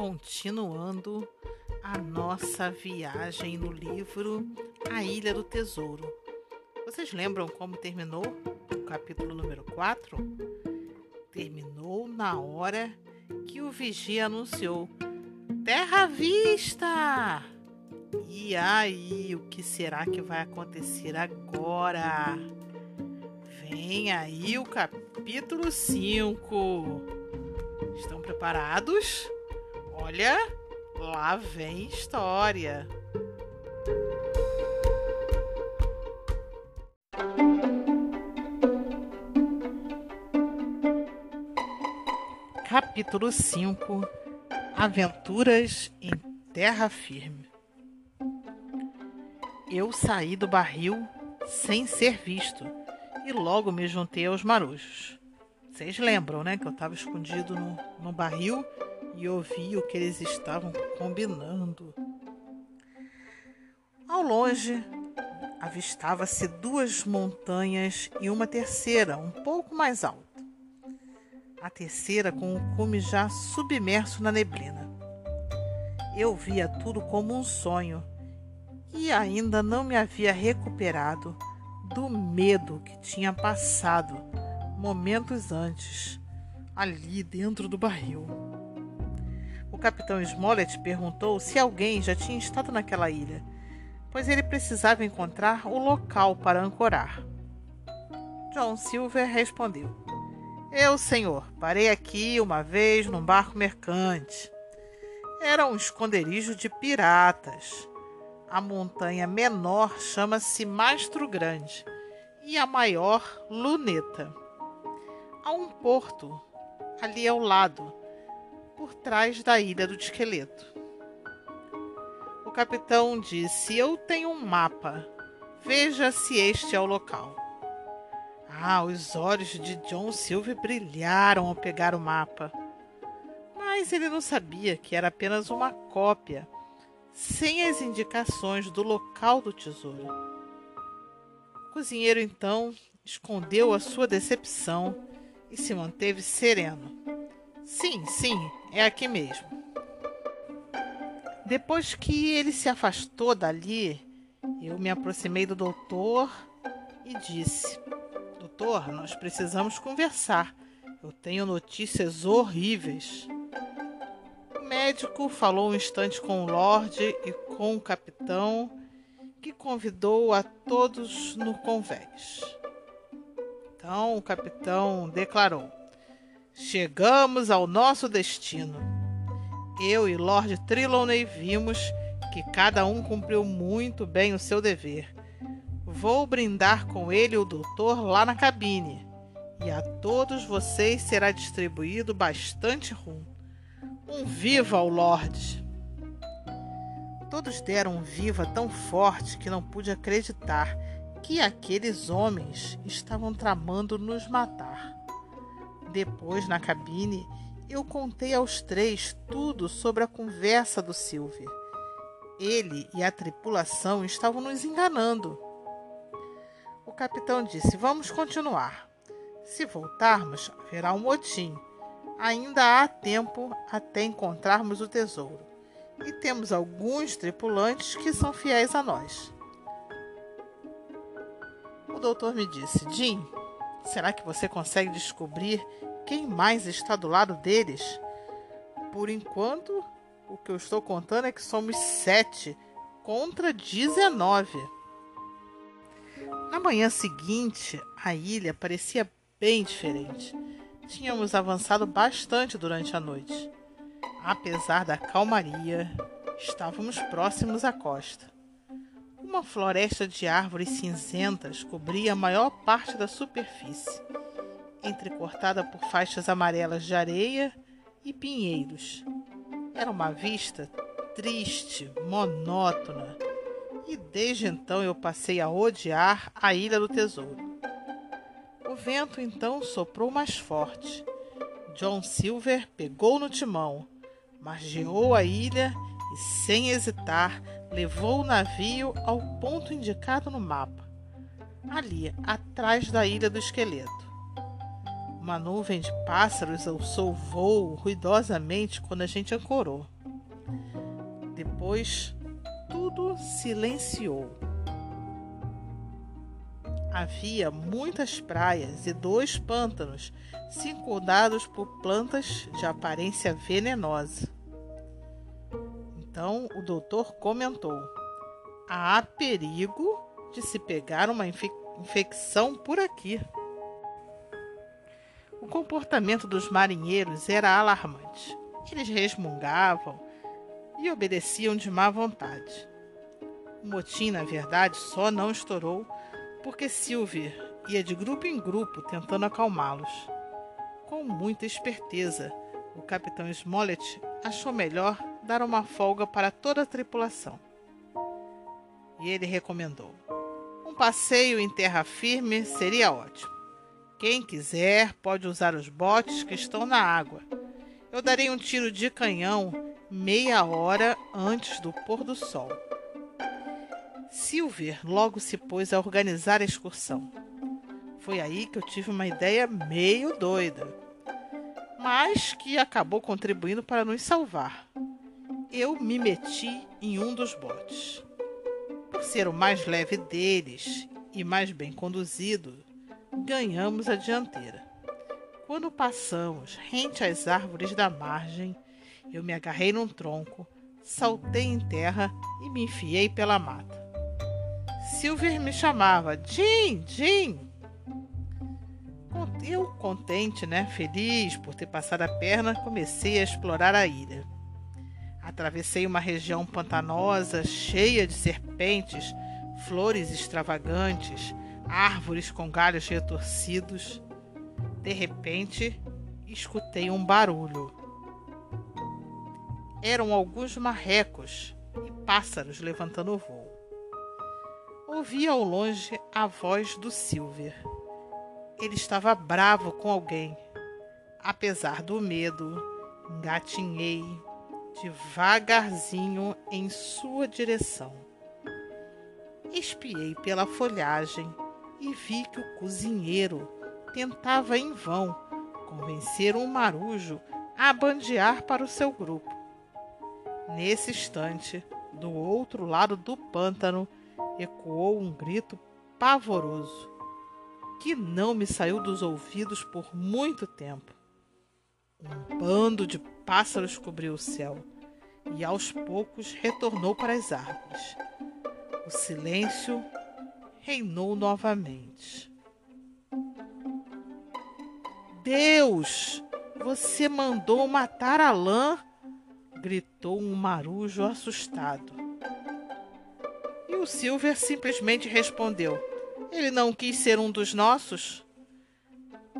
continuando a nossa viagem no livro A Ilha do Tesouro. Vocês lembram como terminou o capítulo número 4? Terminou na hora que o vigia anunciou: Terra à vista! E aí, o que será que vai acontecer agora? Vem aí o capítulo 5. Estão preparados? Olha, lá vem história. Capítulo 5 Aventuras em Terra Firme Eu saí do barril sem ser visto e logo me juntei aos marujos. Vocês lembram, né? Que eu estava escondido no, no barril e ouvi o que eles estavam combinando. Ao longe, avistava-se duas montanhas e uma terceira, um pouco mais alta. A terceira com o cume já submerso na neblina. Eu via tudo como um sonho e ainda não me havia recuperado do medo que tinha passado momentos antes, ali dentro do barril. Capitão Smollett perguntou se alguém já tinha estado naquela ilha, pois ele precisava encontrar o local para ancorar. John Silver respondeu: Eu, senhor, parei aqui uma vez num barco mercante. Era um esconderijo de piratas. A montanha menor chama-se Mastro Grande e a maior Luneta a um porto ali ao lado, por trás da ilha do esqueleto. O capitão disse: Eu tenho um mapa. Veja se este é o local. Ah, os olhos de John Silver brilharam ao pegar o mapa. Mas ele não sabia que era apenas uma cópia, sem as indicações do local do tesouro. O cozinheiro então escondeu a sua decepção e se manteve sereno. Sim, sim, é aqui mesmo. Depois que ele se afastou dali, eu me aproximei do doutor e disse: Doutor, nós precisamos conversar. Eu tenho notícias horríveis. O médico falou um instante com o Lorde e com o capitão, que convidou a todos no convés. Então o capitão declarou: Chegamos ao nosso destino. Eu e Lord Trelawney vimos que cada um cumpriu muito bem o seu dever. Vou brindar com ele o doutor lá na cabine, e a todos vocês será distribuído bastante rum. Um viva ao Lorde! Todos deram um viva tão forte que não pude acreditar que aqueles homens estavam tramando nos matar. Depois, na cabine, eu contei aos três tudo sobre a conversa do Silver. Ele e a tripulação estavam nos enganando. O capitão disse: Vamos continuar. Se voltarmos, haverá um motim. Ainda há tempo até encontrarmos o tesouro. E temos alguns tripulantes que são fiéis a nós. O doutor me disse: Jim, será que você consegue descobrir quem mais está do lado deles? Por enquanto, o que eu estou contando é que somos sete contra 19. Na manhã seguinte, a ilha parecia bem diferente. Tínhamos avançado bastante durante a noite. Apesar da calmaria, estávamos próximos à costa. Uma floresta de árvores cinzentas cobria a maior parte da superfície, entrecortada por faixas amarelas de areia e pinheiros. Era uma vista triste, monótona, e desde então eu passei a odiar a Ilha do Tesouro. O vento então soprou mais forte. John Silver pegou no timão, margeou a ilha e, sem hesitar, levou o navio ao ponto indicado no mapa, ali, atrás da ilha do esqueleto. Uma nuvem de pássaros alçou o voo ruidosamente quando a gente ancorou. Depois, tudo silenciou. Havia muitas praias e dois pântanos circundados por plantas de aparência venenosa. Então o doutor comentou: há perigo de se pegar uma infe infecção por aqui. O comportamento dos marinheiros era alarmante. Eles resmungavam e obedeciam de má vontade. O motim, na verdade, só não estourou porque Silver ia de grupo em grupo tentando acalmá-los. Com muita esperteza, o capitão Smollett achou melhor dar uma folga para toda a tripulação. E ele recomendou: um passeio em terra firme seria ótimo. Quem quiser pode usar os botes que estão na água. Eu darei um tiro de canhão meia hora antes do pôr do sol. Silver logo se pôs a organizar a excursão. Foi aí que eu tive uma ideia meio doida, mas que acabou contribuindo para nos salvar. Eu me meti em um dos botes. Por ser o mais leve deles e mais bem conduzido, ganhamos a dianteira. Quando passamos rente às árvores da margem, eu me agarrei num tronco, saltei em terra e me enfiei pela mata. Silver me chamava Jim, Jim. Eu, contente, né, feliz por ter passado a perna, comecei a explorar a ilha. Atravessei uma região pantanosa, cheia de serpentes, flores extravagantes, árvores com galhos retorcidos. De repente, escutei um barulho. Eram alguns marrecos e pássaros levantando o voo ouvi ao longe a voz do Silver. Ele estava bravo com alguém. Apesar do medo, engatinhei devagarzinho em sua direção. Espiei pela folhagem e vi que o cozinheiro tentava em vão convencer um marujo a bandear para o seu grupo. Nesse instante, do outro lado do pântano, ecoou um grito pavoroso que não me saiu dos ouvidos por muito tempo. Um bando de pássaros cobriu o céu e aos poucos retornou para as árvores. O silêncio reinou novamente. Deus, você mandou matar a lã? gritou um marujo assustado o Silver simplesmente respondeu: Ele não quis ser um dos nossos?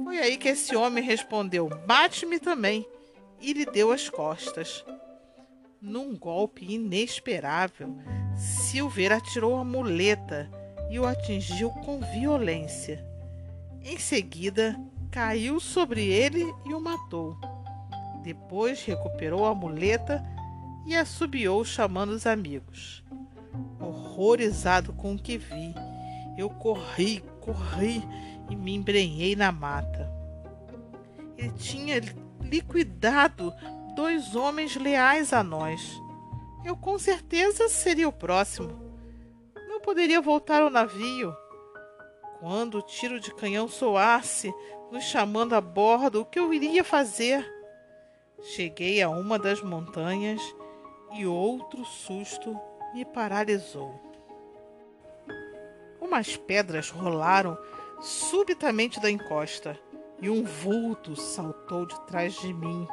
Foi aí que esse homem respondeu: Bate-me também, e lhe deu as costas. Num golpe inesperável, Silver atirou a muleta e o atingiu com violência. Em seguida, caiu sobre ele e o matou. Depois recuperou a muleta e assobiou chamando os amigos horrorizado com o que vi. Eu corri, corri e me embrenhei na mata. Ele tinha liquidado dois homens leais a nós. Eu com certeza seria o próximo. Não poderia voltar ao navio. Quando o tiro de canhão soasse, nos chamando a bordo, o que eu iria fazer? Cheguei a uma das montanhas e outro susto me paralisou. Umas pedras rolaram subitamente da encosta e um vulto saltou de trás de mim,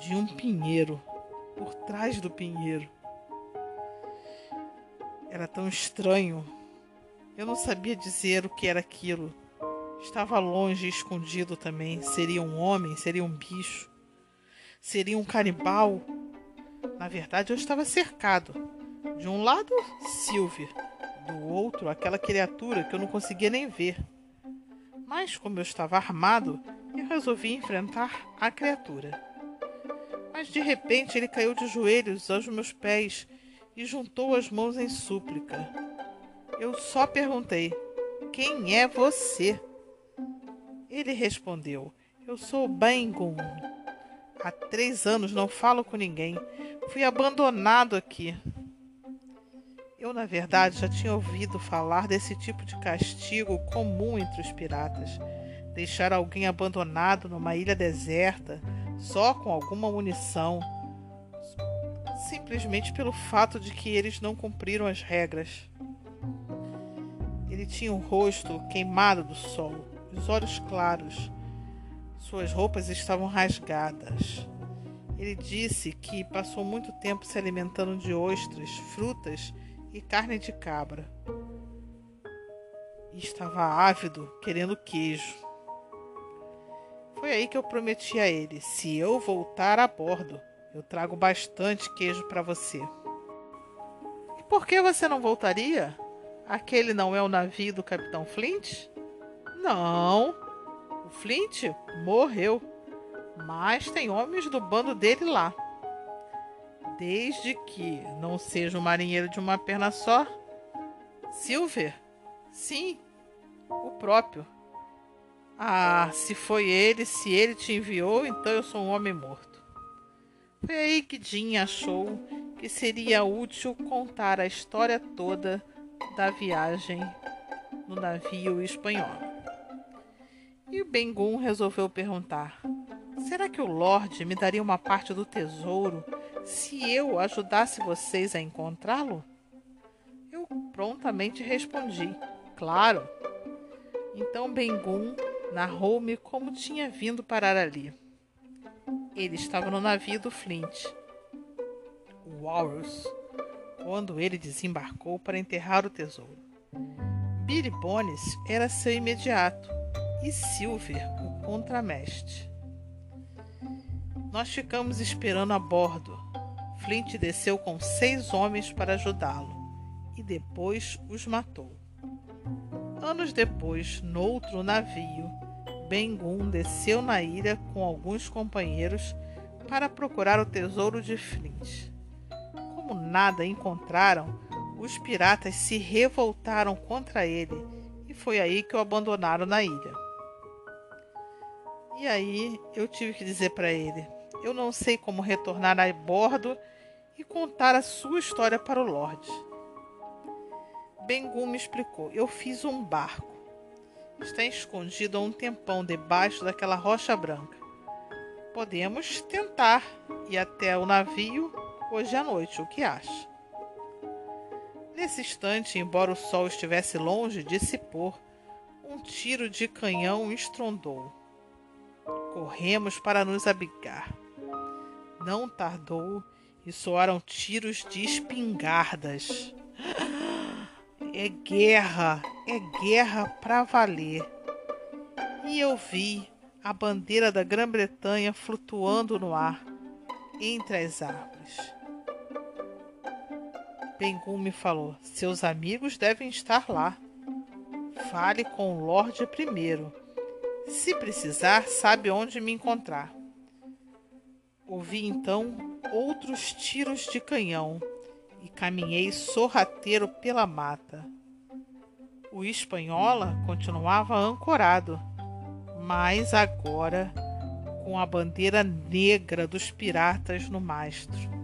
de um pinheiro, por trás do pinheiro. Era tão estranho. Eu não sabia dizer o que era aquilo. Estava longe escondido também. Seria um homem? Seria um bicho? Seria um canibal? Na verdade, eu estava cercado. De um lado, Silver, do outro, aquela criatura que eu não conseguia nem ver. Mas, como eu estava armado, eu resolvi enfrentar a criatura. Mas de repente ele caiu de joelhos aos meus pés e juntou as mãos em súplica. Eu só perguntei: Quem é você? Ele respondeu: Eu sou Bengun. Há três anos não falo com ninguém. Fui abandonado aqui. Eu, na verdade, já tinha ouvido falar desse tipo de castigo comum entre os piratas. Deixar alguém abandonado numa ilha deserta, só com alguma munição, simplesmente pelo fato de que eles não cumpriram as regras. Ele tinha o rosto queimado do sol, os olhos claros, suas roupas estavam rasgadas. Ele disse que passou muito tempo se alimentando de ostras, frutas e carne de cabra. E estava ávido, querendo queijo. Foi aí que eu prometi a ele: se eu voltar a bordo, eu trago bastante queijo para você. E por que você não voltaria? Aquele não é o navio do Capitão Flint? Não, o Flint morreu, mas tem homens do bando dele lá. Desde que não seja um marinheiro de uma perna só. Silver? Sim, o próprio. Ah, se foi ele, se ele te enviou, então eu sou um homem morto. Foi aí que Jim achou que seria útil contar a história toda da viagem no navio espanhol. E Bengun resolveu perguntar: Será que o Lorde me daria uma parte do tesouro se eu ajudasse vocês a encontrá-lo? Eu prontamente respondi: Claro. Então Bengun narrou-me como tinha vindo parar ali. Ele estava no navio do Flint, o Walrus, quando ele desembarcou para enterrar o tesouro. Billy Bones era seu imediato e Silver, o contramestre. Nós ficamos esperando a bordo. Flint desceu com seis homens para ajudá-lo e depois os matou. Anos depois, noutro navio, Ben-Gun desceu na ilha com alguns companheiros para procurar o tesouro de Flint. Como nada encontraram, os piratas se revoltaram contra ele e foi aí que o abandonaram na ilha. E aí eu tive que dizer para ele: eu não sei como retornar a bordo e contar a sua história para o Lorde. Bengun me explicou: eu fiz um barco. Está escondido há um tempão debaixo daquela rocha branca. Podemos tentar ir até o navio hoje à noite, o que acha? Nesse instante, embora o sol estivesse longe de se pôr, um tiro de canhão estrondou. Corremos para nos abrigar. Não tardou e soaram tiros de espingardas. É guerra, é guerra para valer. E eu vi a bandeira da Grã-Bretanha flutuando no ar entre as árvores. Pengu me falou: seus amigos devem estar lá. Fale com o Lorde primeiro se precisar, sabe onde me encontrar. Ouvi então outros tiros de canhão e caminhei sorrateiro pela mata. O espanhola continuava ancorado, mas agora com a bandeira negra dos piratas no mastro.